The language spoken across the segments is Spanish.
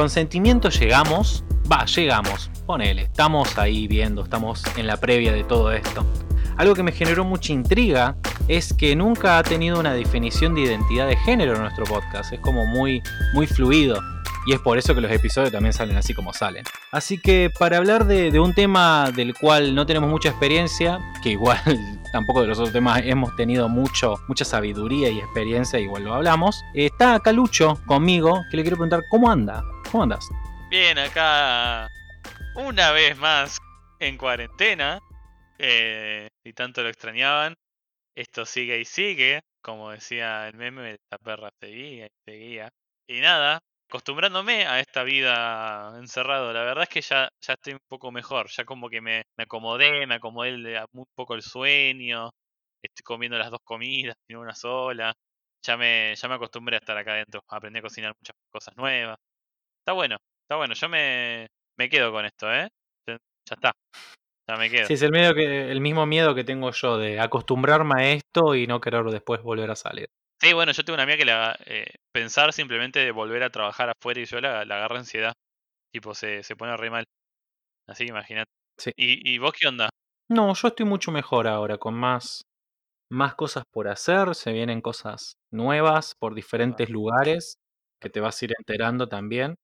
consentimiento llegamos, va, llegamos, ponele, estamos ahí viendo, estamos en la previa de todo esto. Algo que me generó mucha intriga es que nunca ha tenido una definición de identidad de género en nuestro podcast, es como muy, muy fluido. Y es por eso que los episodios también salen así como salen. Así que para hablar de, de un tema del cual no tenemos mucha experiencia, que igual tampoco de los otros temas hemos tenido mucho, mucha sabiduría y experiencia, igual lo hablamos. Está acá Lucho conmigo, que le quiero preguntar, ¿cómo anda? Bien, acá una vez más en cuarentena. Eh, y tanto lo extrañaban. Esto sigue y sigue. Como decía el meme, esta perra seguía y seguía. Y nada, acostumbrándome a esta vida encerrado. La verdad es que ya, ya estoy un poco mejor. Ya como que me, me acomodé, me acomodé el- un poco el sueño. Estoy comiendo las dos comidas, en una sola. Ya me, ya me acostumbré a estar acá adentro. Aprendí a cocinar muchas cosas nuevas. Está bueno, está bueno. Yo me, me quedo con esto, ¿eh? Ya está. Ya me quedo. Sí, es el, medio que, el mismo miedo que tengo yo de acostumbrarme a esto y no querer después volver a salir. Sí, bueno, yo tengo una amiga que la, eh, pensar simplemente de volver a trabajar afuera y yo la, la agarra ansiedad. Tipo, se, se pone re mal. Así que imagínate. Sí. ¿Y, ¿Y vos qué onda? No, yo estoy mucho mejor ahora, con más, más cosas por hacer, se vienen cosas nuevas por diferentes lugares que te vas a ir enterando también,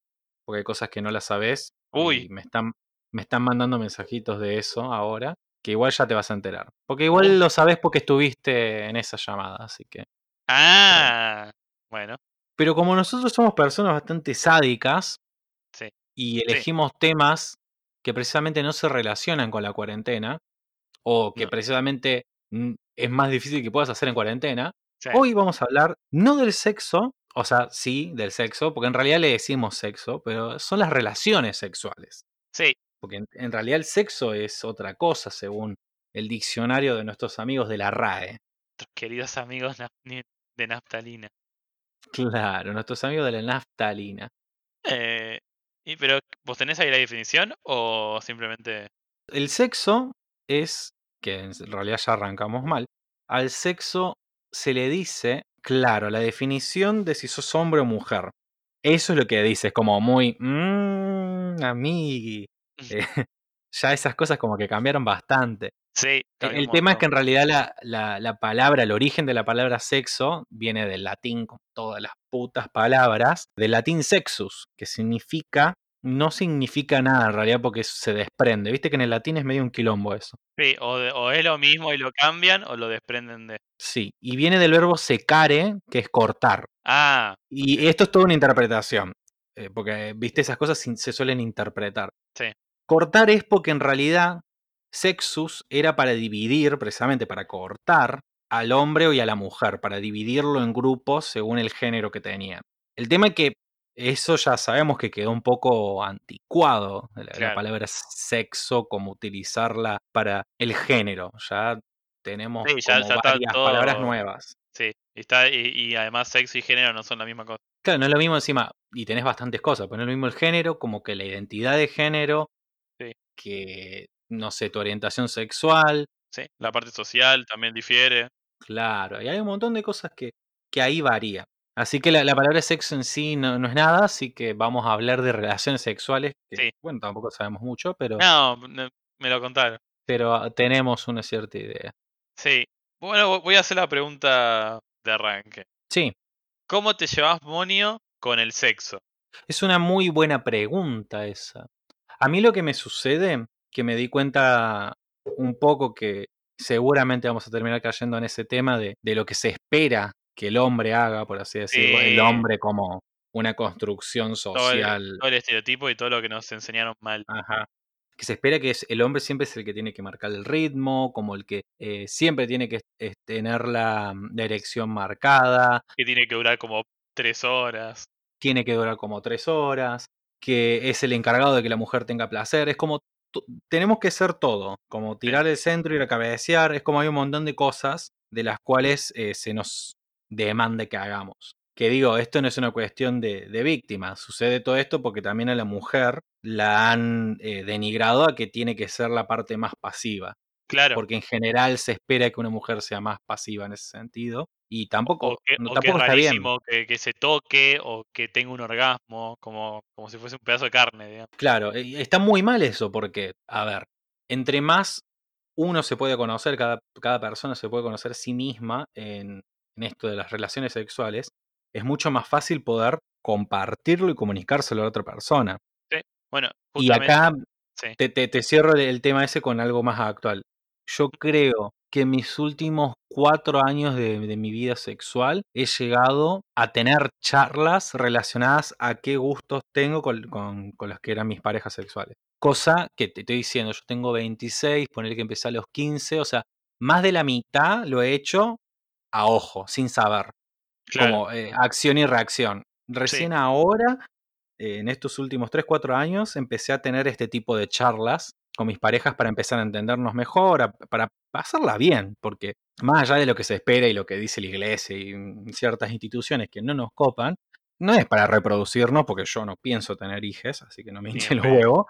porque hay cosas que no las sabes Uy. y me están, me están mandando mensajitos de eso ahora, que igual ya te vas a enterar. Porque igual lo sabes porque estuviste en esa llamada, así que... Ah, bueno, Pero como nosotros somos personas bastante sádicas sí. y elegimos temas que precisamente no se relacionan con la cuarentena, o que No. precisamente es más difícil que puedas hacer en cuarentena, sí. hoy vamos a hablar no del sexo, o sea, sí, del sexo, porque en realidad le decimos sexo, pero son las relaciones sexuales. Sí, Porque en, en realidad el sexo es otra cosa, según el diccionario de nuestros amigos de la RAE. nuestros queridos amigos de naftalina. Claro, nuestros amigos de la naftalina. Eh, y, pero, ¿vos tenés ahí la definición o simplemente... El sexo es, que en realidad ya arrancamos mal, al sexo se le dice, claro, la definición de si sos hombre o mujer. Eso es lo que dice, es como muy, mmm, amigui. Eh, ya esas cosas como que cambiaron bastante. Sí, El, cambió el tema es que en realidad la, la- la palabra, el origen de la palabra sexo viene del latín, con todas las putas palabras, del latín sexus, que significa, no significa nada en realidad porque se desprende. Viste que en el latín es medio un quilombo eso. Sí, o, de- o es lo mismo y lo cambian o lo desprenden de... Sí, y viene del verbo secare, que es cortar. Ah, Y esto es toda una interpretación, eh, porque, viste, esas cosas se suelen interpretar. Sí. Cortar es porque en realidad sexus era para dividir, precisamente para cortar al hombre y a la mujer, para dividirlo en grupos según el género que tenían. El tema es que eso ya sabemos que quedó un poco anticuado, la, palabra sexo, como utilizarla para el género. Ya tenemos Sí, ya- como ya está varias palabras nuevas. sí. Y, está, y, y además sexo y género no son la misma cosa. Claro, no es lo mismo encima, y tenés bastantes cosas, pero no es lo mismo el género, como que la identidad de género, Sí. que, no sé, tu orientación sexual, Sí, la parte social también difiere. claro, y hay un montón de cosas que, que ahí varía. Así que la, la palabra sexo en sí no, no es nada, así que vamos a hablar de relaciones sexuales, que, Sí. bueno, tampoco sabemos mucho, pero, No, no, me lo contaron. pero tenemos una cierta idea. Sí. Bueno, voy a hacer la pregunta de arranque. Sí, ¿Cómo te llevas, Monio, con el sexo? Es una muy buena pregunta esa. A mí lo que me sucede, que me di cuenta un poco que seguramente vamos a terminar cayendo en ese tema de, de lo que se espera que el hombre haga, por así decirlo, el hombre como una construcción Todo el, social. todo el estereotipo y todo lo que nos enseñaron mal. Ajá. Que se espera que es- el hombre siempre es el que tiene que marcar el ritmo, como el que eh, siempre tiene que eh, tener la, la erección marcada, Que tiene que durar como tres horas. tiene que durar como tres horas, que es el encargado de que la mujer tenga placer, es como tenemos que ser todo, como tirar el centro, ir a cabecear, es como hay un montón de cosas de las cuales eh, se nos demanda que hagamos. Que digo, esto no es una cuestión de, de víctima, sucede todo esto porque también a la mujer la han eh, denigrado a que tiene que ser la parte más pasiva, Claro. porque en general se espera que una mujer sea más pasiva en ese sentido. Y O, tampoco, que, no, o que es tampoco está bien. que, que se toque o que tenga un orgasmo, como, como si fuese un pedazo de carne, digamos. Claro, está muy mal eso porque, a ver, entre más uno se puede conocer, cada, cada persona se puede conocer a sí misma en, en esto de las relaciones sexuales, es mucho más fácil poder compartirlo y comunicárselo a la otra persona. Sí, bueno, Y acá sí. te, te- te cierro el- tema ese con algo más actual. Yo creo que en mis últimos cuatro años de, de mi vida sexual he llegado a tener charlas relacionadas a qué gustos tengo con, con, con las que eran mis parejas sexuales. Cosa que te estoy diciendo, yo tengo 26, poner que empecé a los 15, o sea, más de la mitad lo he hecho a ojo, sin saber, Claro, como eh, acción y reacción. Recién ahora eh, en estos últimos 3, 4 años empecé a tener este tipo de charlas con mis parejas para empezar a entendernos mejor, a- para pasarla bien, porque más allá de lo que se espera y lo que dice la iglesia y mm, ciertas instituciones que no nos copan, no es para reproducirnos, porque yo no pienso tener hijos, así que no me ni en pedo.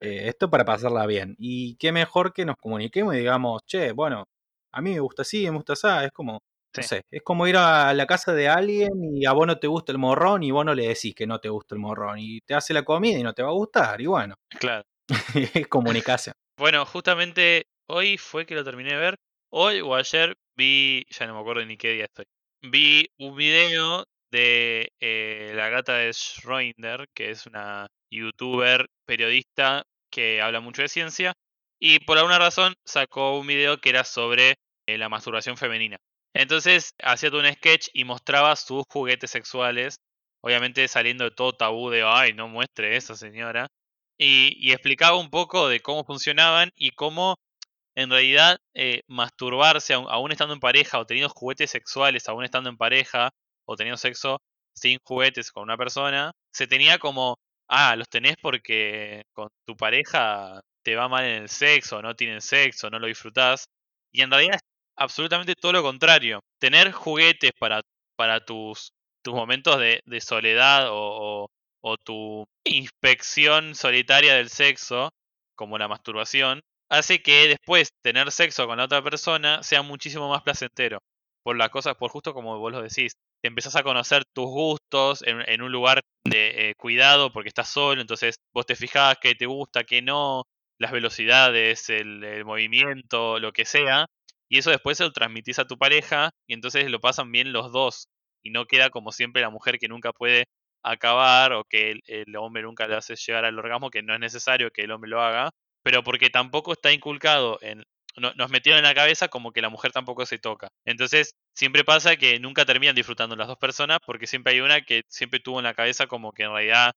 Eh, esto para pasarla bien. Y qué mejor que nos comuniquemos y digamos, che, bueno, a mí me gusta así, me gusta así. Es como, no sé, es como ir a la casa de alguien y a vos no te gusta el morrón y vos no le decís que no te gusta el morrón y te hace la comida y no te va a gustar. Y bueno, Claro. es comunicación. Bueno, justamente hoy fue que lo terminé de ver. Hoy o ayer vi, ya no me acuerdo ni qué día estoy. Vi un video de eh, la gata de Schroeder, que es una youtuber periodista que habla mucho de ciencia. Y por alguna razón sacó un video que era sobre eh, la masturbación femenina. Entonces hacía un sketch y mostraba sus juguetes sexuales. Obviamente saliendo de todo tabú de, ay, no muestre eso, señora y, explicaba un poco de cómo funcionaban y cómo en realidad eh, masturbarse aún estando en pareja o teniendo juguetes sexuales aún estando en pareja o teniendo sexo sin juguetes con una persona, se tenía como, ah, los tenés porque con tu pareja te va mal en el sexo, no tienen sexo, no lo disfrutás. Y en realidad absolutamente todo lo contrario. Tener juguetes para, para tus, tus momentos de, de soledad o, tu inspección solitaria del sexo, como la masturbación, hace que después tener sexo con la otra persona sea muchísimo más placentero. Por las cosas, por justo como vos lo decís, te empezás a conocer tus gustos en, en un lugar de eh, cuidado porque estás solo, entonces vos te fijás qué te gusta, qué no, las velocidades, el, el movimiento, lo que sea, y eso después se lo transmitís a tu pareja y entonces lo pasan bien los dos y no queda como siempre la mujer que nunca puede acabar o que el, hombre nunca le hace llegar al orgasmo, que no es necesario que el hombre lo haga, pero porque tampoco está inculcado en... no- nos metieron en la cabeza como que la mujer tampoco se toca. Entonces, siempre pasa que nunca terminan disfrutando las dos personas porque siempre hay una que siempre tuvo en la cabeza como que en realidad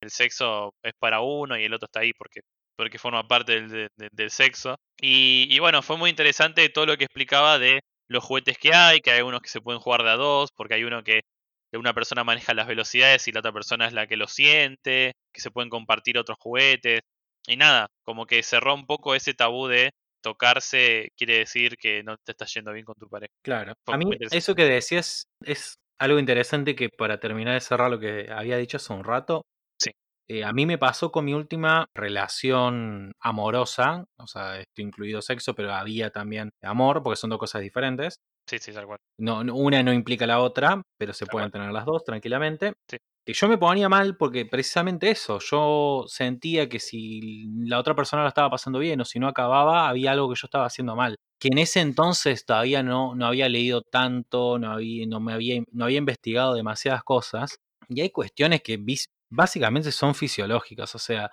el sexo es para uno y el otro está ahí porque, porque forma parte del, de- de- del sexo. Y, y bueno, fue muy interesante todo lo que explicaba de los juguetes que hay, que hay unos que se pueden jugar de a dos, porque hay uno que que una persona maneja las velocidades y la otra persona es la que lo siente, que se pueden compartir otros juguetes. Y nada, como que cerró un poco ese tabú de tocarse quiere decir que no te está yendo bien con tu pareja. Claro. Fue A mí eso que decías es algo interesante que para terminar de cerrar lo que había dicho hace un rato. Eh, a mí me pasó con mi última relación amorosa, o sea, esto incluido sexo, pero había también amor, porque son dos cosas diferentes. Sí, sí, tal cual. No, una no implica la otra, pero se Tal pueden cual. tener las dos tranquilamente. Sí. Y yo me ponía mal porque precisamente eso, yo sentía que si la otra persona lo estaba pasando bien o si no acababa, había algo que yo estaba haciendo mal. Que en ese entonces todavía no, no había leído tanto, no había, no, me había, no había investigado demasiadas cosas. Y hay cuestiones que básicamente son fisiológicas, o sea,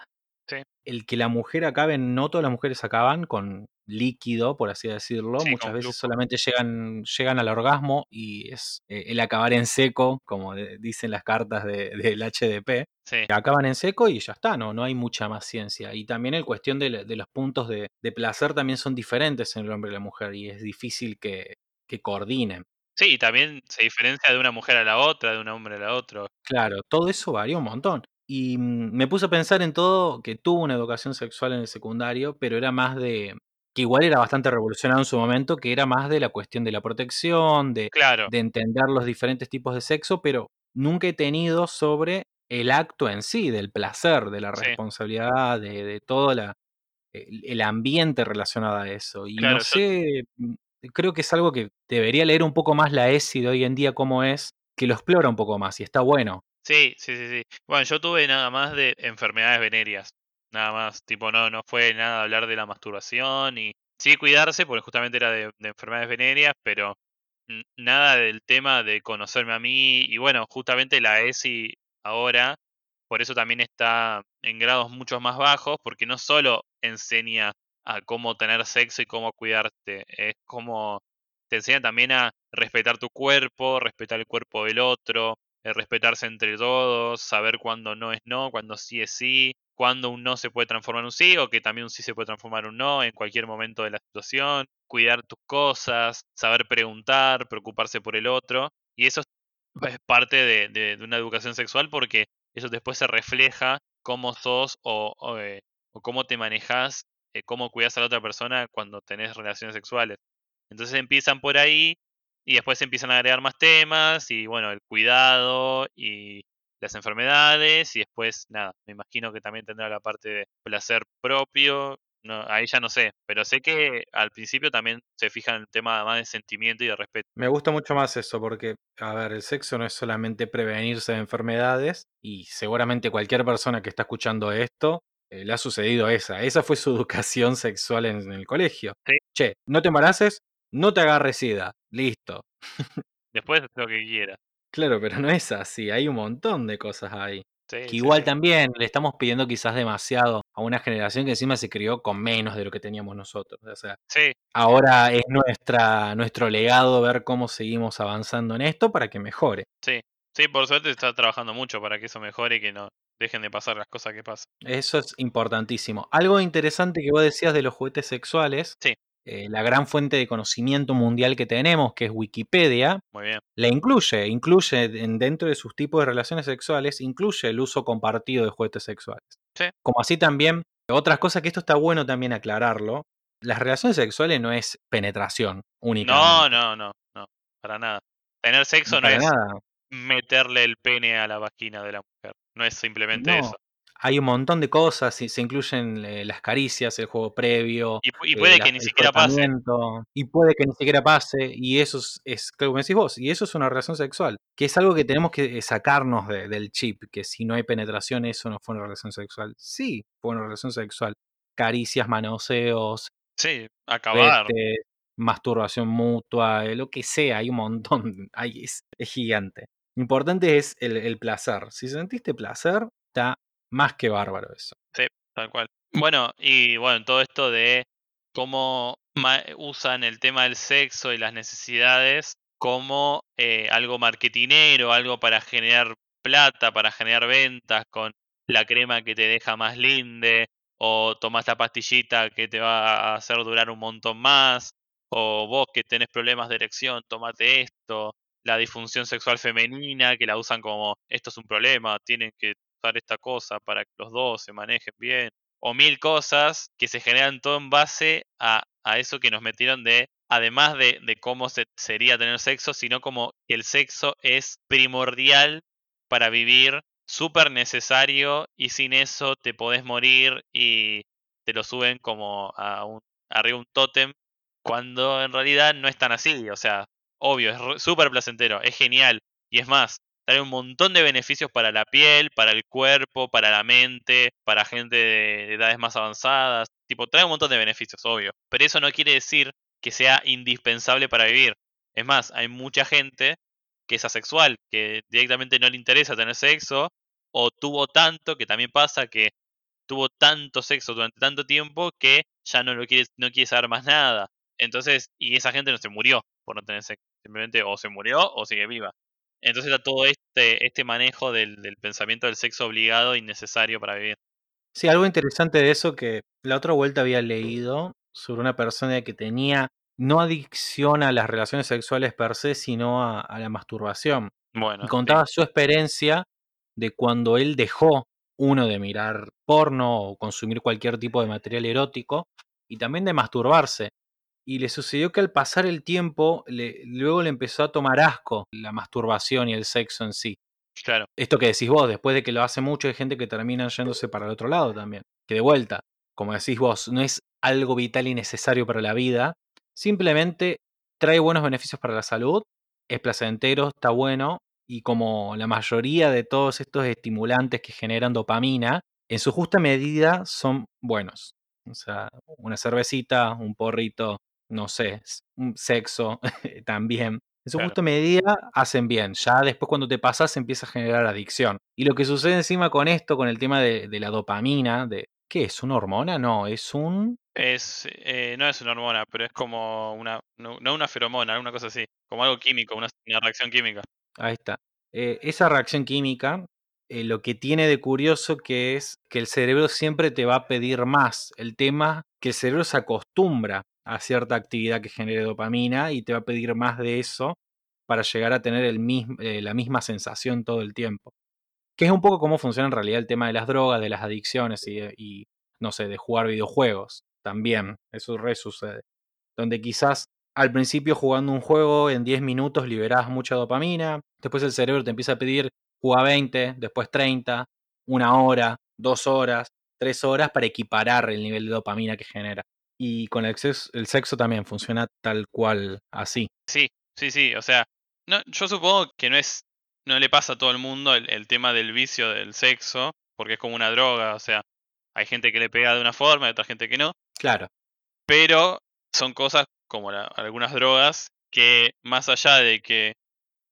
Sí. el que la mujer acabe, no todas las mujeres acaban con líquido, por así decirlo. Sí, Muchas veces solamente llegan, llegan al orgasmo y es eh, el acabar en seco, como de- dicen las cartas de- del HDP. Sí, Acaban en seco y ya está, no, no hay mucha más ciencia. Y también el cuestión de, de los puntos de, de placer también son diferentes en el hombre y la mujer y es difícil que, que coordinen. Sí, y también se diferencia de una mujer a la otra, de un hombre a la otra. Claro, todo eso varía un montón. Y mm, me puse a pensar en todo que tuvo una educación sexual en el secundario, pero era más de, que igual era bastante revolucionado en su momento, que era más de la cuestión de la protección, de, Claro, de entender los diferentes tipos de sexo, pero nunca he tenido sobre el acto en sí, del placer, de la Sí. responsabilidad, de, de todo la, el, ambiente relacionado a eso. Y Claro, no sé, mm, creo que es algo que debería leer un poco más la ESI de hoy en día como es, que lo explora un poco más y está bueno. Sí, sí, sí, sí. Bueno, yo tuve nada más de enfermedades venéreas. Nada más, tipo, no, no fue nada hablar de la masturbación y sí cuidarse, porque justamente era de, de enfermedades venéreas, pero nada del tema de conocerme a mí. Y bueno, justamente la ESI ahora, por eso también está en grados mucho más bajos, porque no solo enseña a cómo tener sexo y cómo cuidarte, es como te enseña también a respetar tu cuerpo, respetar el cuerpo del otro, el respetarse entre todos, saber cuándo no es no, cuándo sí es sí, cuándo un no se puede transformar en un sí o que también un sí se puede transformar en un no en cualquier momento de la situación, cuidar tus cosas, saber preguntar, preocuparse por el otro. Y eso es parte de, de- una educación sexual porque eso después se refleja cómo sos o, o, eh, o cómo te manejas, cómo cuidas a la otra persona cuando tenés relaciones sexuales. Entonces empiezan por ahí y después empiezan a agregar más temas y bueno, el cuidado y las enfermedades y después nada, me imagino que también tendrá la parte de placer propio, ahí ya no sé, pero sé que al principio también se fijan en el tema más de sentimiento y de respeto. Me gusta mucho más eso porque, a ver, el sexo no es solamente prevenirse de enfermedades y seguramente cualquier persona que está escuchando esto eh, le ha sucedido esa. Esa fue su educación sexual en, en el colegio. Sí. Che, no te embaraces, no te agarres sida. Listo. Después lo que quiera. Claro, pero no es así. Hay un montón de cosas ahí. Sí, Que igual sí. también le estamos pidiendo quizás demasiado a una generación que encima se crió con menos de lo que teníamos nosotros. O sea, Sí, ahora es nuestra, nuestro legado ver cómo seguimos avanzando en esto para que mejore. sí. Sí, por suerte está trabajando mucho para que eso mejore y que no dejen de pasar las cosas que pasan. Eso es importantísimo. Algo interesante que vos decías de los juguetes sexuales, Sí. eh, la gran fuente de conocimiento mundial que tenemos, que es Wikipedia, Muy bien. la incluye, incluye en- dentro de sus tipos de relaciones sexuales, incluye el uso compartido de juguetes sexuales. Sí. Como así también, otras cosas que esto está bueno también aclararlo, las relaciones sexuales no es penetración únicamente. No, no, no, no, para nada. Tener sexo no es nada. meterle el pene a la vagina de la mujer. No es simplemente No. eso. Hay un montón de cosas, y se incluyen eh, las caricias, el juego previo, Y, eh, puede la- que ni siquiera pase. Y puede que ni siquiera pase, y eso es, es como decís vos, y eso es una relación sexual, que es algo que tenemos que eh, sacarnos de- del chip, que si no hay penetración, eso no fue una relación sexual. Sí, fue una relación sexual. Caricias, manoseos, Sí, acabar. masturbación mutua, lo que sea, hay un montón, hay, es, es gigante. Importante es el, placer. Si sentiste placer, está más que bárbaro eso. Tal cual. Bueno, y bueno, todo esto de cómo usan el tema del sexo y las necesidades como eh, algo marketinero, algo para generar plata, para generar ventas con la crema que te deja más linde, o tomas la pastillita que te va a hacer durar un montón más, o vos que tenés problemas de erección, tomate esto, la disfunción sexual femenina, que la usan como esto es un problema, tienen que usar esta cosa para que los dos se manejen bien, o mil cosas que se generan todo en base a, a eso que nos metieron de, además de, de cómo se, sería tener sexo, sino como que el sexo es primordial para vivir, súper necesario, y sin eso te podés morir y te lo suben como a un, arriba un tótem, cuando en realidad no es tan así, o sea, obvio, es súper placentero, es genial, y es más, trae un montón de beneficios para la piel, para el cuerpo, para la mente, para gente de edades más avanzadas. Tipo, trae un montón de beneficios, obvio. Pero eso no quiere decir que sea indispensable para vivir. Es más, hay mucha gente que es asexual, que directamente no le interesa tener sexo, o tuvo tanto, que también pasa que tuvo tanto sexo durante tanto tiempo que ya no lo quiere, no quiere saber más nada. Entonces, y esa gente no se murió por no tener sexo. Simplemente o se murió o sigue viva. Entonces está todo este, este manejo del, del pensamiento del sexo obligado y necesario para vivir. Sí, algo interesante de eso que la otra vuelta había leído sobre una persona que tenía no adicción a las relaciones sexuales per se, sino a, a la masturbación. Bueno, Y sí. contaba su experiencia de cuando él dejó uno de mirar porno o consumir cualquier tipo de material erótico y también de masturbarse. Y le sucedió que al pasar el tiempo, le- luego le empezó a tomar asco la masturbación y el sexo en sí. claro, Esto que decís vos, después de que lo hace mucho, hay gente que termina yéndose para el otro lado también. Que de vuelta, como decís vos, no es algo vital y necesario para la vida, simplemente trae buenos beneficios para la salud, es placentero, está bueno, y como la mayoría de todos estos estimulantes que generan dopamina, en su justa medida son buenos. O sea, una cervecita, un porrito, no sé, sexo también. En su Claro. justa medida hacen bien. Ya después cuando te pasas empieza a generar adicción. Y lo que sucede encima con esto, con el tema de, de la dopamina, de ¿qué es? ¿Una hormona? No, es un... Es, eh, no es una hormona, pero es como una, no, no una feromona, una cosa así, como algo químico, una, una reacción química. Ahí está. Eh, esa reacción química, eh, lo que tiene de curioso que es que el cerebro siempre te va a pedir más. El tema que el cerebro se acostumbra a cierta actividad que genere dopamina y te va a pedir más de eso para llegar a tener el mismo, eh, la misma sensación todo el tiempo. Que es un poco cómo funciona en realidad el tema de las drogas, de las adicciones y, y no sé, de jugar videojuegos. También, eso re sucede. Donde quizás al principio jugando un juego en 10 minutos liberás mucha dopamina, después el cerebro te empieza a pedir juega 20, después 30, una hora, dos horas, tres horas para equiparar el nivel de dopamina que genera. Y con el sexo, el sexo también funciona tal cual así. Sí, sí, sí, o sea, no, yo supongo que no es, no le pasa a todo el mundo el, el tema del vicio del sexo, porque es como una droga, o sea, hay gente que le pega de una forma y otra gente que no, Claro, pero son cosas como la- algunas drogas que más allá de que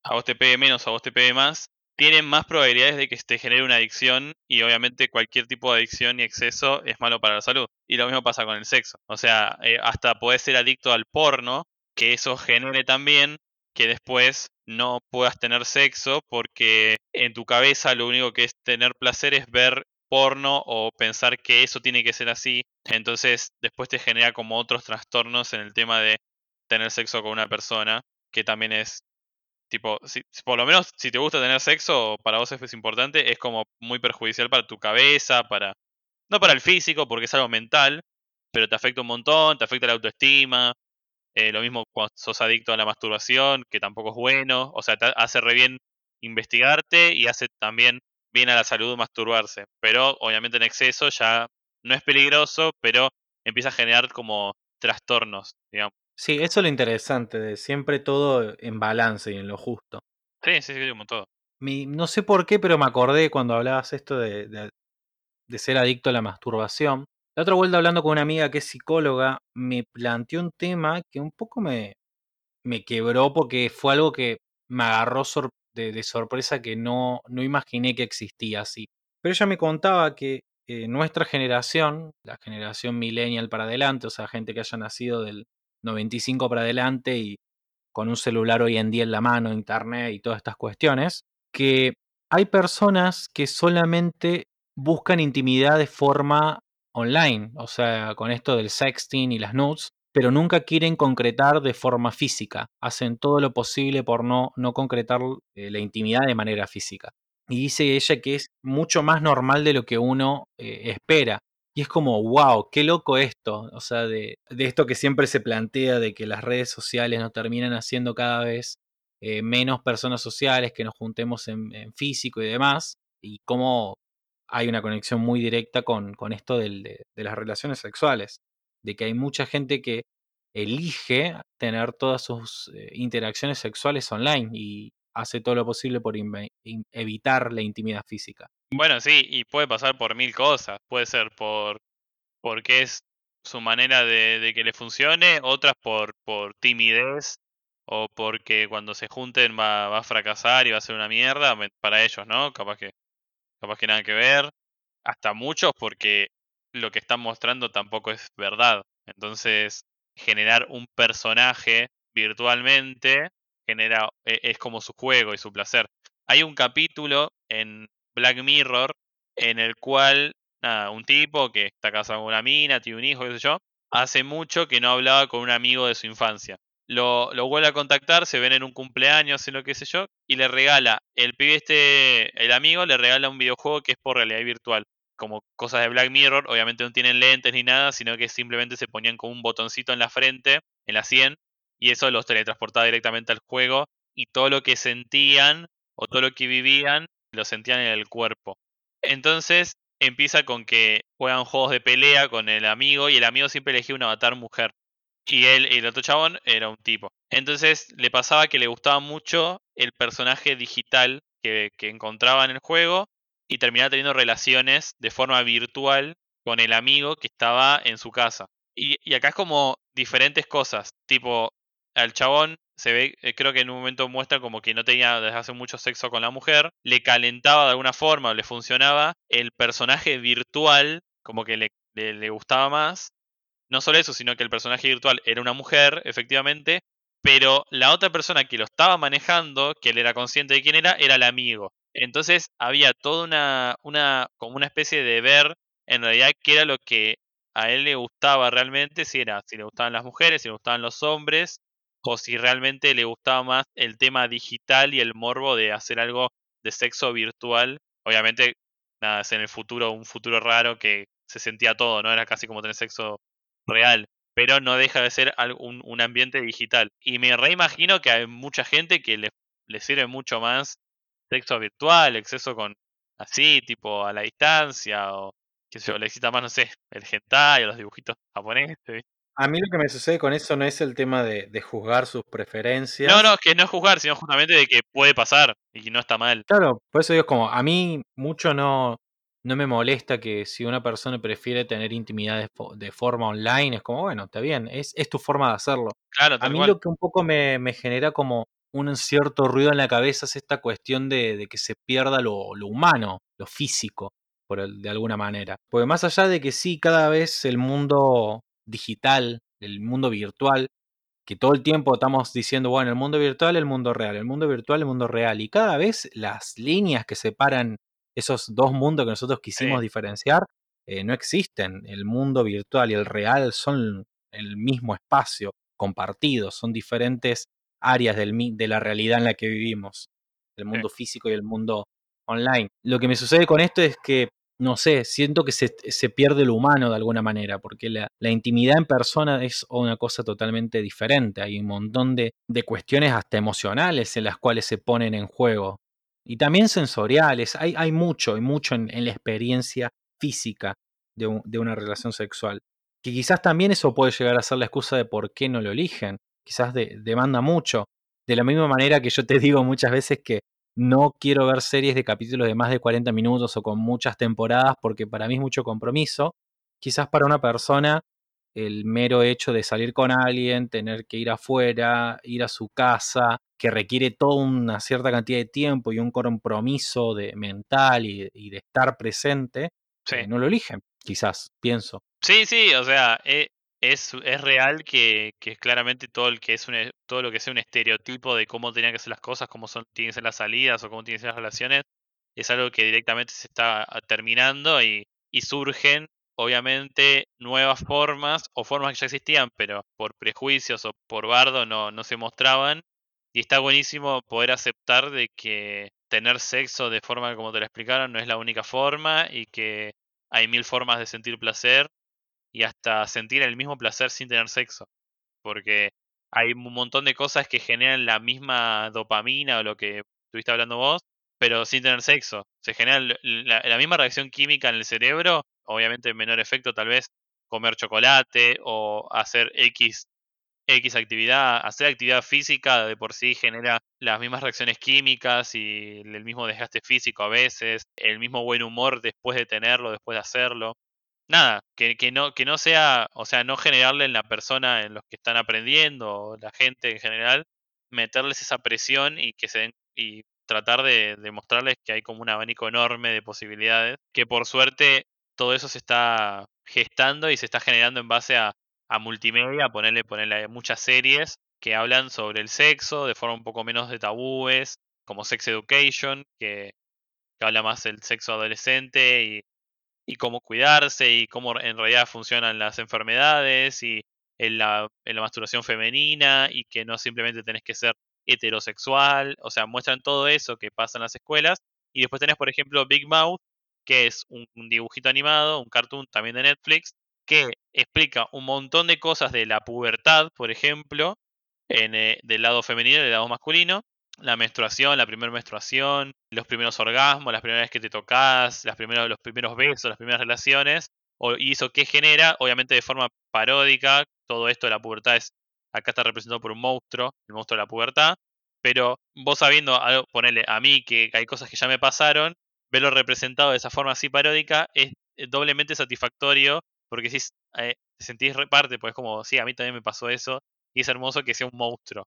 a vos te pegue menos o a vos te pegue más, tienen más probabilidades de que te genere una adicción y obviamente cualquier tipo de adicción y exceso es malo para la salud. Y lo mismo pasa con el sexo. O sea, eh, hasta podés ser adicto al porno, que eso genere también que después no puedas tener sexo porque en tu cabeza lo único que es tener placer es ver porno o pensar que eso tiene que ser así. Entonces después te genera como otros trastornos en el tema de tener sexo con una persona, que también es tipo, si, por lo menos si te gusta tener sexo, para vos es importante, es como muy perjudicial para tu cabeza, para no para el físico, porque es algo mental, pero te afecta un montón, te afecta la autoestima. eh, lo mismo cuando sos adicto a la masturbación, que tampoco es bueno. O sea, te hace re bien investigarte y hace también bien a la salud masturbarse. Pero obviamente en exceso ya no es peligroso, pero empieza a generar como trastornos, digamos. Sí, eso es lo interesante, de siempre todo en balance y en lo justo. Sí, sí, sí, como todo. Mi- no sé por qué, pero me acordé cuando hablabas esto de, de- de ser adicto a la masturbación. La otra vuelta hablando con una amiga que es psicóloga, me planteó un tema que un poco me, me quebró porque fue algo que me agarró sor- de, de sorpresa que no, no imaginé que existía así. Pero ella me contaba que eh, nuestra generación, la generación millennial para adelante, o sea, gente que haya nacido del 95 para adelante y con un celular hoy en día en la mano, internet y todas estas cuestiones, que hay personas que solamente buscan intimidad de forma online, o sea, con esto del sexting y las nudes, pero nunca quieren concretar de forma física. Hacen todo lo posible por no, no concretar eh, la intimidad de manera física. Y dice ella que es mucho más normal de lo que uno eh, espera. Y es como, wow, qué loco esto. O sea, de, de esto que siempre se plantea de que las redes sociales nos terminan haciendo cada vez eh, menos personas sociales, que nos juntemos en, físico y demás. Y cómo hay una conexión muy directa con, con esto del- de, de las relaciones sexuales. De que hay mucha gente que elige tener todas sus eh, interacciones sexuales online y hace todo lo posible por evitar la intimidad física. Bueno, sí, y puede pasar por mil cosas. Puede ser por porque es su manera de, que le funcione, otras por, por timidez o porque cuando se junten va, va a fracasar y va a ser una mierda para ellos, ¿no? Capaz que, capaz que nada que ver. Hasta muchos porque lo que están mostrando tampoco es verdad. Entonces, generar un personaje virtualmente genera e- es como su juego y su placer. Hay un capítulo en Black Mirror en el cual nada, un tipo que está casado con una mina, tiene un hijo, qué sé yo, hace mucho que no hablaba con un amigo de su infancia. Lo, lo vuelve a contactar, se ven en un cumpleaños, en lo que sé yo, y le regala, el pibe este, el amigo le regala un videojuego que es por realidad virtual. Como cosas de Black Mirror, obviamente no tienen lentes ni nada, sino que simplemente se ponían con un botoncito en la frente, en la 100, y eso los teletransportaba directamente al juego, y todo lo que sentían o todo lo que vivían, lo sentían en el cuerpo. Entonces empieza con que juegan juegos de pelea con el amigo y el amigo siempre elegía un avatar mujer. y él, el otro chabón, era un tipo. Entonces le pasaba que le gustaba mucho el personaje digital que, encontraba en el juego y terminaba teniendo relaciones de forma virtual con el amigo que estaba en su casa. Y, y acá es como diferentes cosas, tipo, al chabón se ve, eh, creo que en un momento muestra como que no tenía desde hace mucho sexo con la mujer, le calentaba de alguna forma o le funcionaba, el personaje virtual como que le, le, le gustaba más. No solo eso, sino que el personaje virtual era una mujer, efectivamente, pero la otra persona que lo estaba manejando, que él era consciente de quién era, era el amigo. Entonces había toda una, una, como una especie de ver en realidad qué era lo que a él le gustaba realmente, si era, si le gustaban las mujeres, si le gustaban los hombres, o si realmente le gustaba más el tema digital y el morbo de hacer algo de sexo virtual. Obviamente, nada, es en el futuro, un futuro raro que se sentía todo, ¿no? Era casi como tener sexo real. Pero no deja de ser un, un ambiente digital. Y me reimagino que hay mucha gente que le, le sirve mucho más sexo virtual, exceso con así, tipo a la distancia, o que se le excita más, no sé, el hentai o los dibujitos japoneses. A mí lo que me sucede con eso no es el tema de, de juzgar sus preferencias. No, no, que no es juzgar, sino justamente de que puede pasar y que no está mal. Claro, por eso digo, como a mí mucho no, no me molesta que si una persona prefiere tener intimidad de, de forma online, es como, bueno, está bien, es, es tu forma de hacerlo. Claro, a mí cual. lo que un poco me, me, genera como un cierto ruido en la cabeza es esta cuestión de, de que se pierda lo, lo, humano, lo físico, por el, de alguna manera. Porque más allá de que sí, cada vez el mundo digital, el mundo virtual, que todo el tiempo estamos diciendo, bueno, el mundo virtual, el mundo real, el mundo virtual, el mundo real, y cada vez las líneas que separan esos dos mundos que nosotros quisimos sí. diferenciar eh, no existen. El mundo virtual y el real son el mismo espacio compartido, son diferentes áreas del, de la realidad en la que vivimos, el mundo sí. físico y el mundo online. Lo que me sucede con esto es que no sé, siento que se, se, pierde lo humano de alguna manera, porque la, la, intimidad en persona es una cosa totalmente diferente. Hay un montón de, de, cuestiones hasta emocionales en las cuales se ponen en juego. Y también sensoriales. Hay, hay mucho, hay mucho en, la experiencia física de, de, una relación sexual. Que quizás también eso puede llegar a ser la excusa de por qué no lo eligen. Quizás de, demanda mucho. De la misma manera que yo te digo muchas veces que no quiero ver series de capítulos de más de 40 minutos o con muchas temporadas porque para mí es mucho compromiso. Quizás para una persona el mero hecho de salir con alguien, tener que ir afuera, ir a su casa, que requiere toda una cierta cantidad de tiempo y un compromiso de, mental y, y de estar presente, sí. eh, no lo eligen, quizás, pienso. Sí, sí, o sea, eh, es, es real que, que, claramente todo el que es un, todo lo que sea un estereotipo de cómo tenían que ser las cosas, cómo son, tienen que ser las salidas o cómo tienen que ser las relaciones, es algo que directamente se está ah, terminando y, y surgen obviamente nuevas formas o formas que ya existían, pero por prejuicios o por bardo no, no se mostraban. Y está buenísimo poder aceptar de que tener sexo de forma como te lo explicaron no es la única forma y que hay mil formas de sentir placer y hasta sentir el mismo placer sin tener sexo. Porque hay un montón de cosas que generan la misma dopamina o lo que estuviste hablando vos, pero sin tener sexo. Se genera la, misma reacción química en el cerebro, obviamente en menor efecto tal vez comer chocolate o hacer X, X actividad, hacer actividad física de por sí genera las mismas reacciones químicas y el mismo desgaste físico a veces, el mismo buen humor después de tenerlo, después de hacerlo nada, que, que, no, que no sea, o sea, no generarle en la persona, en los que están aprendiendo, la gente en general, meterles esa presión y que se den, y tratar de, de mostrarles que hay como un abanico enorme de posibilidades, que por suerte todo eso se está gestando y se está generando en base a, a multimedia, ponerle, ponerle muchas series que hablan sobre el sexo de forma un poco menos de tabúes, como Sex Education, que, que habla más del sexo adolescente y y cómo cuidarse y cómo en realidad funcionan las enfermedades y en la, en la, masturbación femenina y que no simplemente tenés que ser heterosexual, o sea, muestran todo eso que pasa en las escuelas. Y después tenés por ejemplo Big Mouth, que es un, un dibujito animado, un cartoon también de Netflix, que explica un montón de cosas de la pubertad, por ejemplo, en, eh, del lado femenino y del lado masculino, la menstruación, la primera menstruación, los primeros orgasmos, las primeras veces que te tocas, las los primeros besos, las primeras relaciones, o, y eso qué genera, obviamente de forma paródica, todo esto de la pubertad es, acá está representado por un monstruo, el monstruo de la pubertad, pero vos sabiendo, algo, ponele a mí que hay cosas que ya me pasaron, verlo representado de esa forma así paródica es doblemente satisfactorio porque si eh, sentís reparte, pues como, sí, a mí también me pasó eso y es hermoso que sea un monstruo.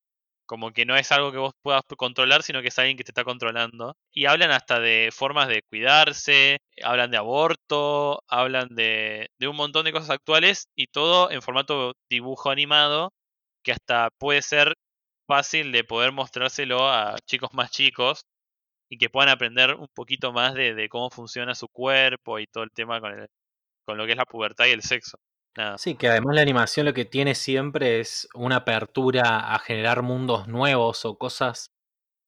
Como que no es algo que vos puedas controlar, sino que es alguien que te está controlando. Y hablan hasta de formas de cuidarse, hablan de aborto, hablan de, de un montón de cosas actuales y todo en formato dibujo animado, que hasta puede ser fácil de poder mostrárselo a chicos más chicos y que puedan aprender un poquito más de, de cómo funciona su cuerpo y todo el tema con, el, con lo que es la pubertad y el sexo. Nada. Sí, que además la animación lo que tiene siempre es una apertura a generar mundos nuevos o cosas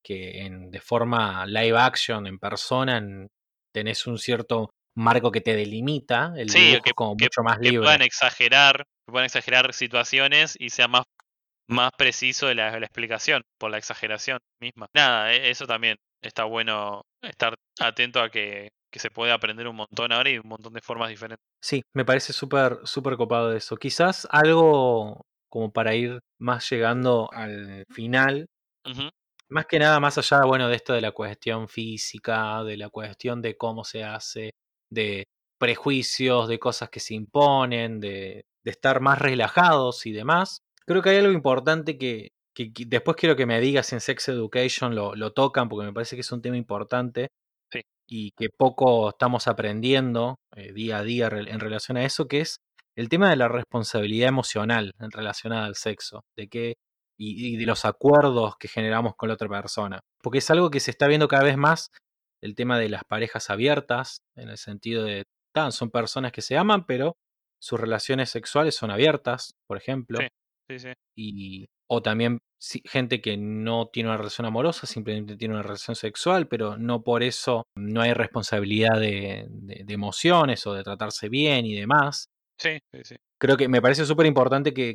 que en, de forma live action, en persona, en- tenés un cierto marco que te delimita, el Sí, dibujo que- es como que- mucho más que libre. puedan exagerar, que puedan exagerar situaciones y sea más, más preciso de la, la explicación por la exageración misma. Nada, e- eso también está bueno estar atento a que, que se puede aprender un montón ahora y un montón de formas diferentes. Sí, me parece súper súper copado eso. Quizás algo como para ir más llegando al final, más que nada más allá, bueno, de esto de la cuestión física, de la cuestión de cómo se hace, de prejuicios, de cosas que se imponen, de, de estar más relajados y demás. Creo que hay algo importante que, que- que después quiero que me digas si en Sex Education lo, lo tocan, porque me parece que es un tema importante. Y que poco estamos aprendiendo eh, día a día en relación a eso, que es el tema de la responsabilidad emocional en relacionada al sexo, de que y, y de los acuerdos que generamos con la otra persona. Porque es algo que se está viendo cada vez más, el tema de las parejas abiertas, en el sentido de, tan, son personas que se aman, pero sus relaciones sexuales son abiertas, por ejemplo, Sí. sí, sí. y, o también gente que no tiene una relación amorosa, simplemente tiene una relación sexual, pero no por eso no hay responsabilidad de, de- de emociones o de tratarse bien y demás. Sí, sí, sí. Creo que me parece súper importante que,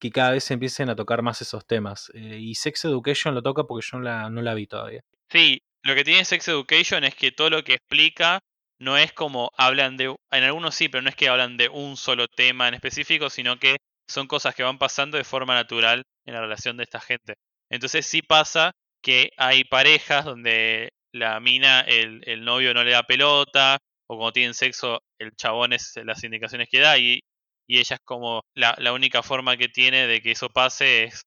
que cada vez se empiecen a tocar más esos temas. Eh, y Sex Education lo toca porque yo no la, no la vi todavía. Sí, lo que tiene Sex Education es que todo lo que explica no es como hablan de, en algunos sí, pero no es que hablan de un solo tema en específico, sino que son cosas que van pasando de forma natural en la relación de esta gente. Entonces sí pasa que hay parejas donde la mina, el, el novio no le da pelota, o cuando tienen sexo, el chabón es las indicaciones que da, y, y ella es como la, la única forma que tiene de que eso pase es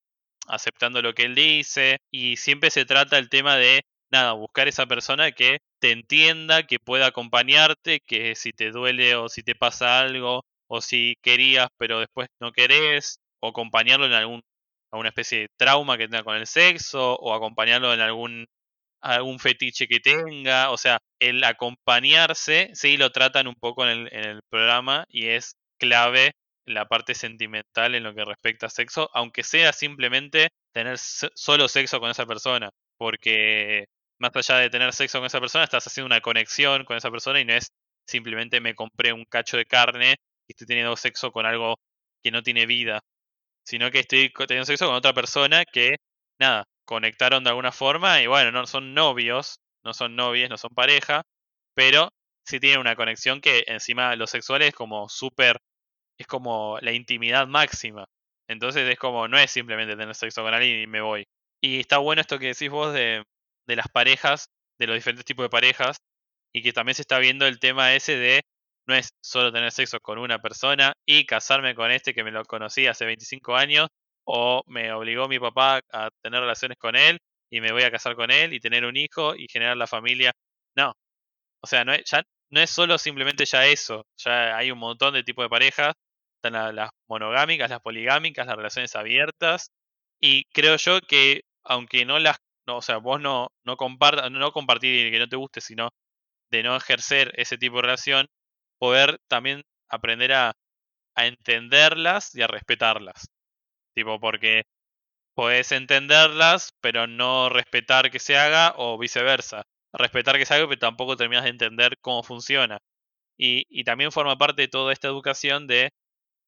aceptando lo que él dice, y siempre se trata el tema de nada, buscar esa persona que te entienda, que pueda acompañarte, que si te duele o si te pasa algo, o si querías pero después no querés, o acompañarlo en algún, alguna especie de trauma que tenga con el sexo, o acompañarlo en algún, algún fetiche que tenga, o sea, el acompañarse, sí lo tratan un poco en el, en el programa y es clave la parte sentimental en lo que respecta a sexo, aunque sea simplemente tener solo sexo con esa persona, porque más allá de tener sexo con esa persona, estás haciendo una conexión con esa persona y no es simplemente me compré un cacho de carne y estoy teniendo sexo con algo que no tiene vida, sino que estoy teniendo sexo con otra persona que, nada, conectaron de alguna forma y bueno, no son novios, no son novias, no son pareja, pero sí tienen una conexión que encima lo sexual es como súper, es como la intimidad máxima. Entonces es como, no es simplemente tener sexo con alguien y me voy. Y está bueno esto que decís vos de, de las parejas, de los diferentes tipos de parejas, y que también se está viendo el tema ese de no es solo tener sexo con una persona y casarme con este que me lo conocí hace 25 años, o me obligó mi papá a tener relaciones con él y me voy a casar con él y tener un hijo y generar la familia. No, o sea, no es, ya no es solo simplemente ya eso, ya hay un montón de tipos de parejas, están la- las monogámicas, las poligámicas, las relaciones abiertas, y creo yo que aunque no las, no, o sea, vos no, no compartas, no compartir que no te guste, sino de no ejercer ese tipo de relación, poder también aprender a, entenderlas y a respetarlas. Tipo, porque podés entenderlas, pero no respetar que se haga, o viceversa. Respetar que se haga, pero tampoco terminas de entender cómo funciona. Y, también forma parte de toda esta educación de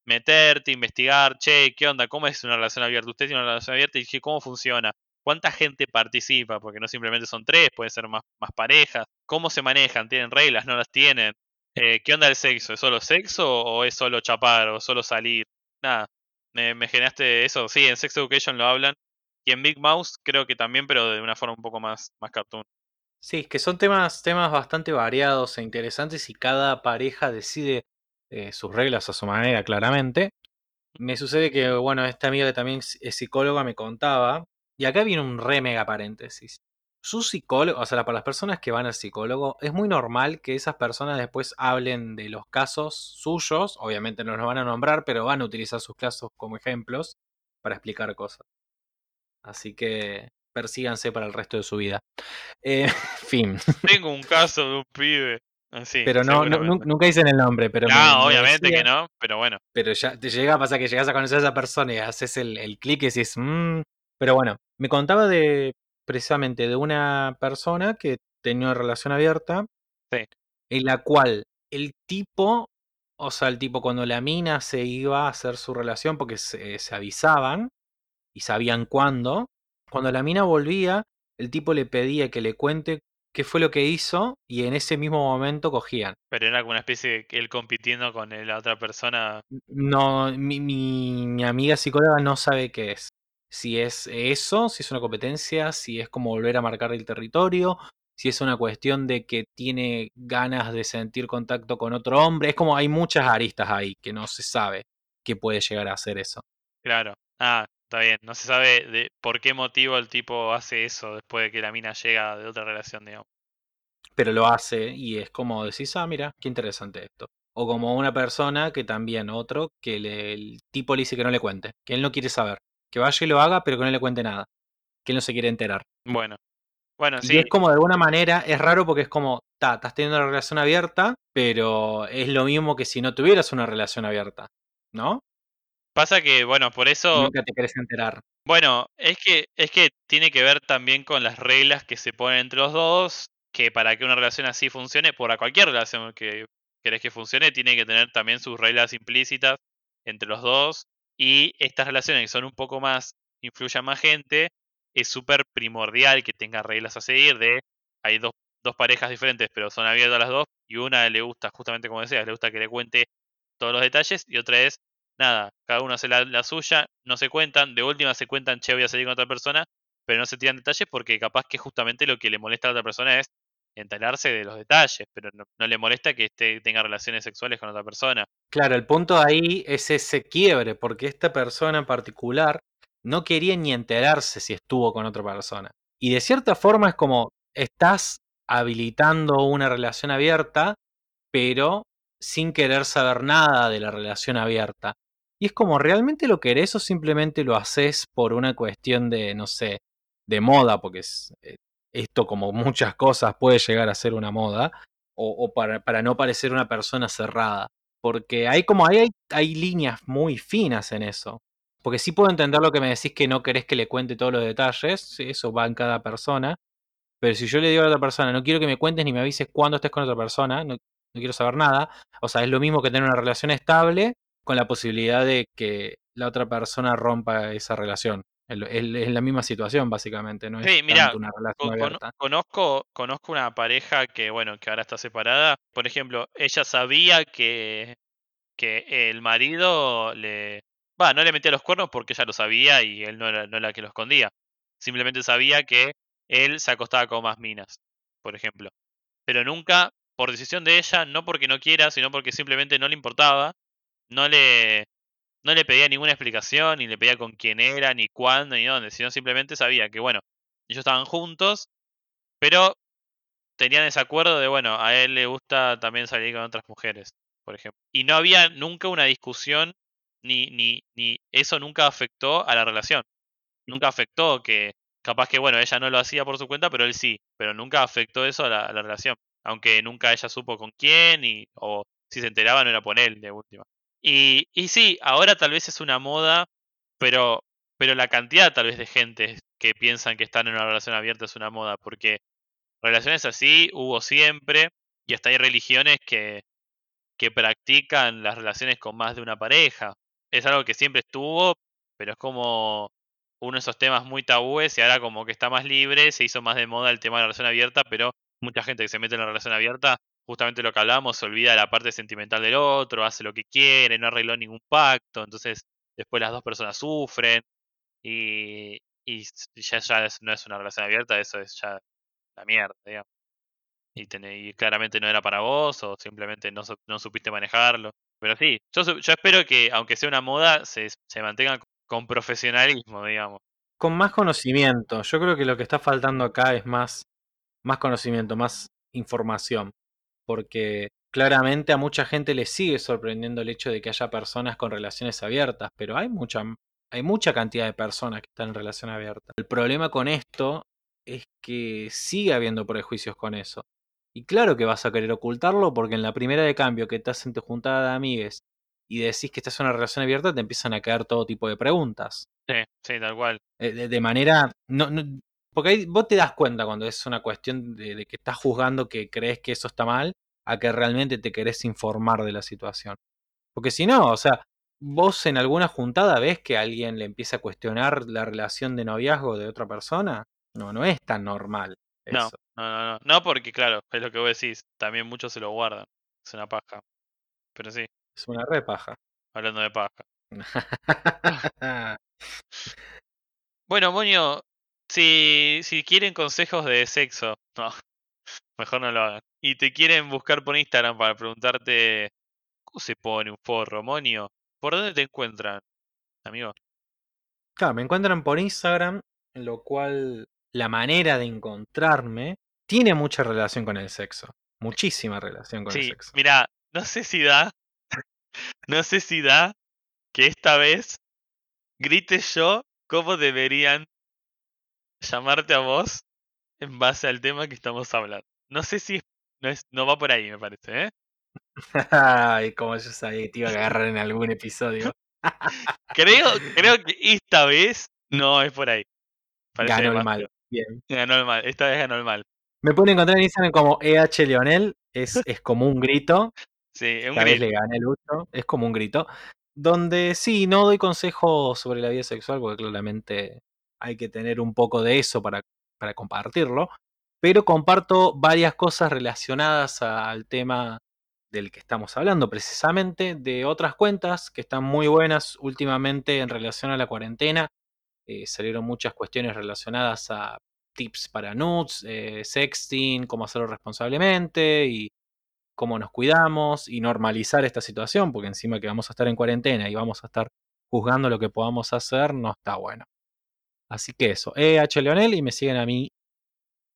meterte, investigar, che, ¿qué onda? ¿Cómo es una relación abierta? Usted tiene una relación abierta y dije, ¿cómo funciona? ¿Cuánta gente participa? Porque no simplemente son tres, pueden ser más parejas. ¿Cómo se manejan? ¿Tienen reglas? ¿No las tienen? Eh, ¿Qué onda el sexo? ¿Es solo sexo o es solo chapar o solo salir? Nada. me, generaste eso. Sí, en Sex Education lo hablan. Y en Big Mouse creo que también, pero de una forma un poco más, más cartoon. Sí, que son temas, temas bastante variados e interesantes y cada pareja decide eh, sus reglas a su manera, claramente. Me sucede que, bueno, esta amiga que también es psicóloga me contaba, y acá viene un re mega paréntesis. Su psicólogo, o sea, para las personas que van al psicólogo, es muy normal que esas personas después hablen de los casos suyos, obviamente no los van a nombrar, pero van a utilizar sus casos como ejemplos para explicar cosas. Así que persíganse para el resto de su vida. Eh, fin. Tengo un caso de un pibe. Así, pero no, no, nunca dicen el nombre. Pero no, obviamente que no, pero bueno. Pero ya te llega a pasar que llegas a conocer a esa persona y haces el, el clic y decís, mmm. Pero bueno, me contaba de precisamente de una persona que tenía una relación abierta. Sí. En la cual el tipo, o sea, el tipo cuando la mina se iba a hacer su relación porque se, se avisaban y sabían cuándo, cuando la mina volvía, el tipo le pedía que le cuente qué fue lo que hizo y en ese mismo momento cogían. Pero era como una especie de él compitiendo con la otra persona. No, mi, mi, mi, amiga psicóloga no sabe qué es si es eso, si es una competencia, si es como volver a marcar el territorio, si es una cuestión de que tiene ganas de sentir contacto con otro hombre. Es como hay muchas aristas ahí que no se sabe qué puede llegar a hacer eso. Claro. Ah, está bien. No se sabe de por qué motivo el tipo hace eso después de que la mina llega de otra relación, digamos. Pero lo hace y es como decís, ah, mira, qué interesante esto. O como una persona que también, otro, que el tipo le dice que no le cuente, que él no quiere saber que vaya y lo haga, pero que no le cuente nada. Que él no se quiere enterar. Bueno. Bueno, y es como de alguna manera, es raro porque es como, ta, estás teniendo una relación abierta, pero es lo mismo que si no tuvieras una relación abierta, ¿no? Pasa que, bueno, por eso. Nunca te querés enterar. Bueno, es que, es que tiene que ver también con las reglas que se ponen entre los dos, que para que una relación así funcione, por cualquier relación que querés que funcione, tiene que tener también sus reglas implícitas entre los dos y estas relaciones que son un poco más, influyan más gente, es súper primordial que tenga reglas a seguir de, hay dos, dos parejas diferentes, pero son abiertas las dos, y una le gusta, justamente como decías, le gusta que le cuente todos los detalles, y otra es, nada, cada uno hace la, suya, no se cuentan, de última se cuentan, che, voy a salir con otra persona, pero no se tiran detalles porque capaz que justamente lo que le molesta a la otra persona es enterarse de los detalles, pero no, le molesta que esté, tenga relaciones sexuales con otra persona. Claro, el punto ahí es ese quiebre, porque esta persona en particular no quería ni enterarse si estuvo con otra persona. Y de cierta forma es como estás habilitando una relación abierta, pero sin querer saber nada de la relación abierta. Y es como, ¿realmente lo querés o simplemente lo haces por una cuestión de, no sé, de moda? Porque es, eh, esto como muchas cosas puede llegar a ser una moda, o, para, para, no parecer una persona cerrada. Porque hay como hay, hay líneas muy finas en eso. Porque sí puedo entender lo que me decís que no querés que le cuente todos los detalles, eso va en cada persona. Pero si yo le digo a otra persona, no quiero que me cuentes ni me avises cuándo estés con otra persona, no, no quiero saber nada. O sea, es lo mismo que tener una relación estable con la posibilidad de que la otra persona rompa esa relación. Es la misma situación, básicamente, no sí, mira, una relación Conozco, conozco una pareja que, bueno, que ahora está separada. Por ejemplo, ella sabía que, que el marido le... Va, no le metía los cuernos porque ella lo sabía y él no era, no era la que lo escondía. Simplemente sabía que él se acostaba con más minas, por ejemplo. Pero nunca, por decisión de ella, no porque no quiera, sino porque simplemente no le importaba, no le, no le pedía ninguna explicación, ni le pedía con quién era, ni cuándo, ni dónde, sino simplemente sabía que, bueno, ellos estaban juntos, pero tenían ese acuerdo de, bueno, a él le gusta también salir con otras mujeres, por ejemplo. Y no había nunca una discusión, ni, ni, ni eso nunca afectó a la relación. Nunca afectó que, capaz que, bueno, ella no lo hacía por su cuenta, pero él sí, pero nunca afectó eso a la, a la relación. Aunque nunca ella supo con quién, y, o si se enteraba no era por él, de última. Y, y sí, ahora tal vez es una moda, pero, pero la cantidad tal vez de gente que piensan que están en una relación abierta es una moda, porque relaciones así hubo siempre, y hasta hay religiones que, que practican las relaciones con más de una pareja. Es algo que siempre estuvo, pero es como uno de esos temas muy tabúes y ahora como que está más libre, se hizo más de moda el tema de la relación abierta, pero mucha gente que se mete en la relación abierta justamente lo que hablábamos, se olvida la parte sentimental del otro, hace lo que quiere, no arregló ningún pacto, entonces después las dos personas sufren y, y ya, ya no es una relación abierta, eso es ya la mierda, digamos. Y, y claramente no era para vos o simplemente no, no supiste manejarlo. Pero sí, yo, yo espero que, aunque sea una moda, se, se mantenga con profesionalismo, digamos. Con más conocimiento. Yo creo que lo que está faltando acá es más, más conocimiento, más información. Porque claramente a mucha gente le sigue sorprendiendo el hecho de que haya personas con relaciones abiertas, pero hay mucha, hay mucha cantidad de personas que están en relación abierta. El problema con esto es que sigue habiendo prejuicios con eso. Y claro que vas a querer ocultarlo porque en la primera de cambio que estás en tu juntada de amigues y decís que estás en una relación abierta, te empiezan a quedar todo tipo de preguntas. Sí, sí, tal cual. Eh, de, manera. No, porque ahí vos te das cuenta cuando es una cuestión de, de, que estás juzgando que crees que eso está mal, a que realmente te querés informar de la situación. Porque si no, o sea, vos en alguna juntada ves que alguien le empieza a cuestionar la relación de noviazgo de otra persona. No, no es tan normal. No, no, no, no. porque claro, es lo que vos decís. También muchos se lo guardan. Es una paja. Pero sí. Es una re paja. Hablando de paja. bueno, Moño, si, si quieren consejos de sexo, no, mejor no lo hagan. Y te quieren buscar por Instagram para preguntarte cómo se pone un forro, Moño. ¿Por dónde te encuentran, amigo? Claro, me encuentran por Instagram, en lo cual la manera de encontrarme tiene mucha relación con el sexo. Muchísima relación con el sexo. Mira, no sé si da. no sé si da que esta vez grite yo cómo deberían llamarte a vos en base al tema que estamos hablando. No sé si no, es, no va por ahí, me parece, ¿eh? Ay, como yo sabía que te iba a agarrar en algún episodio. creo, creo que esta vez no es por ahí. Ganó el mal. Ganó el mal, esta vez ganó el mal. Me pueden encontrar en Instagram como EH Leonel, es, es como un grito. Sí, es un grito. le gané el uso, es como un grito. Donde sí, no doy consejos sobre la vida sexual, porque claramente hay que tener un poco de eso para, para compartirlo. Pero comparto varias cosas relacionadas al tema del que estamos hablando, precisamente, de otras cuentas que están muy buenas últimamente en relación a la cuarentena eh, salieron muchas cuestiones relacionadas a tips para nudes, eh, sexting, cómo hacerlo responsablemente y cómo nos cuidamos y normalizar esta situación, porque encima que vamos a estar en cuarentena y vamos a estar juzgando lo que podamos hacer, no está bueno. Así que eso, EH Leonel y me siguen a mí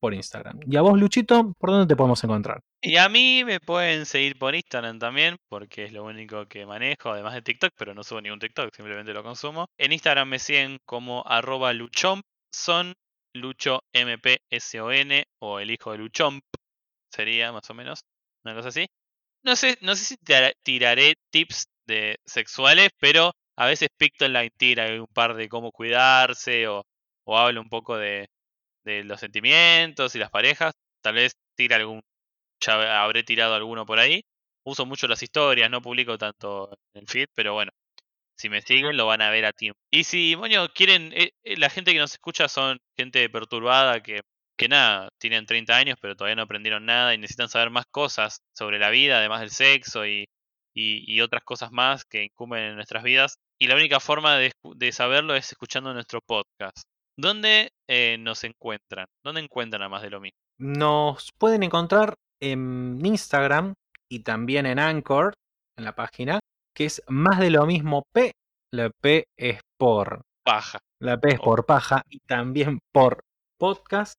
por Instagram. Y a vos, Luchito, ¿por dónde te podemos encontrar? Y a mí me pueden seguir por Instagram también, porque es lo único que manejo, además de TikTok, pero no subo ningún TikTok, simplemente lo consumo. En Instagram me siguen como arroba luchompson, lucho M-P-S-O-N, o el hijo de luchomp, sería más o menos, una cosa así. No sé, no sé si tiraré tips de sexuales, pero a veces Pictoline tira un par de cómo cuidarse o, hablo un poco de, de los sentimientos y las parejas. Tal vez tire algún, ya habré tirado alguno por ahí. Uso mucho las historias, no publico tanto en el feed, pero bueno, si me siguen lo van a ver a tiempo. Y si, moño, quieren, eh, eh, la gente que nos escucha son gente perturbada que, que nada, tienen 30 años pero todavía no aprendieron nada y necesitan saber más cosas sobre la vida, además del sexo y, y, otras cosas más que incumben en nuestras vidas. Y la única forma de, de saberlo es escuchando nuestro podcast. ¿Dónde eh, nos encuentran? ¿Dónde encuentran a más de lo mismo? Nos pueden encontrar en Instagram y también en Anchor, en la página, que es más de lo mismo P. La P es por paja. La P es por paja y también por podcast.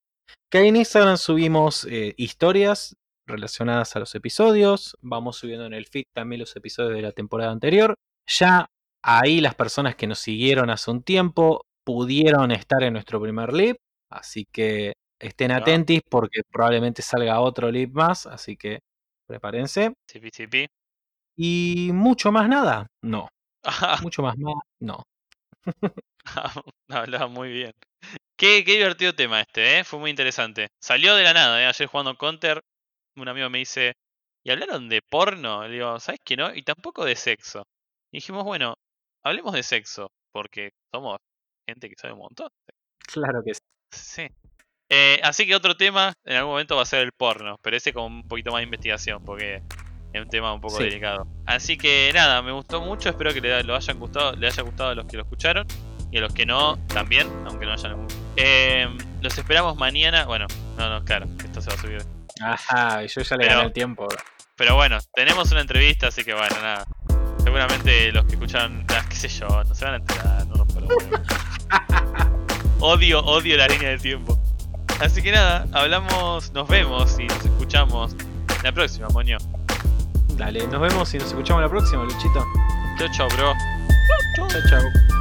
Que ahí en Instagram subimos eh, historias relacionadas a los episodios. Vamos subiendo en el feed también los episodios de la temporada anterior. Ya ahí las personas que nos siguieron hace un tiempo pudieron estar en nuestro primer lip, así que estén atentos porque probablemente salga otro lip más, así que prepárense. Y mucho más nada, no. mucho más nada, no. Hablaba muy bien. Qué, qué, divertido tema este, ¿eh? fue muy interesante. Salió de la nada, ¿eh? ayer jugando Counter, un amigo me dice, ¿y hablaron de porno? Le digo, ¿sabes qué no? Y tampoco de sexo. Y dijimos, bueno, hablemos de sexo, porque somos gente que sabe un montón. Claro que sí. Sí. Eh, así que otro tema en algún momento va a ser el porno, pero ese con un poquito más de investigación, porque Es un tema un poco Sí. delicado. Así que nada, me gustó mucho. Espero que le, lo hayan gustado, le haya gustado a los que lo escucharon. Y a los que no, también, aunque no hayan. Eh, los esperamos mañana. Bueno, no, no, claro, esto se va a subir. Ajá, yo ya le Pero- gané el tiempo. Pero bueno, tenemos una entrevista, así que bueno, nada. Seguramente los que escucharon, ah, qué sé yo, no se van a enterar, no rompo los huevos. Odio, odio la línea del tiempo. Así que nada, hablamos, nos vemos y nos escuchamos la próxima, moño. Dale, nos vemos y nos escuchamos la próxima, Luchito. Chau, chau, bro. Chao, chao.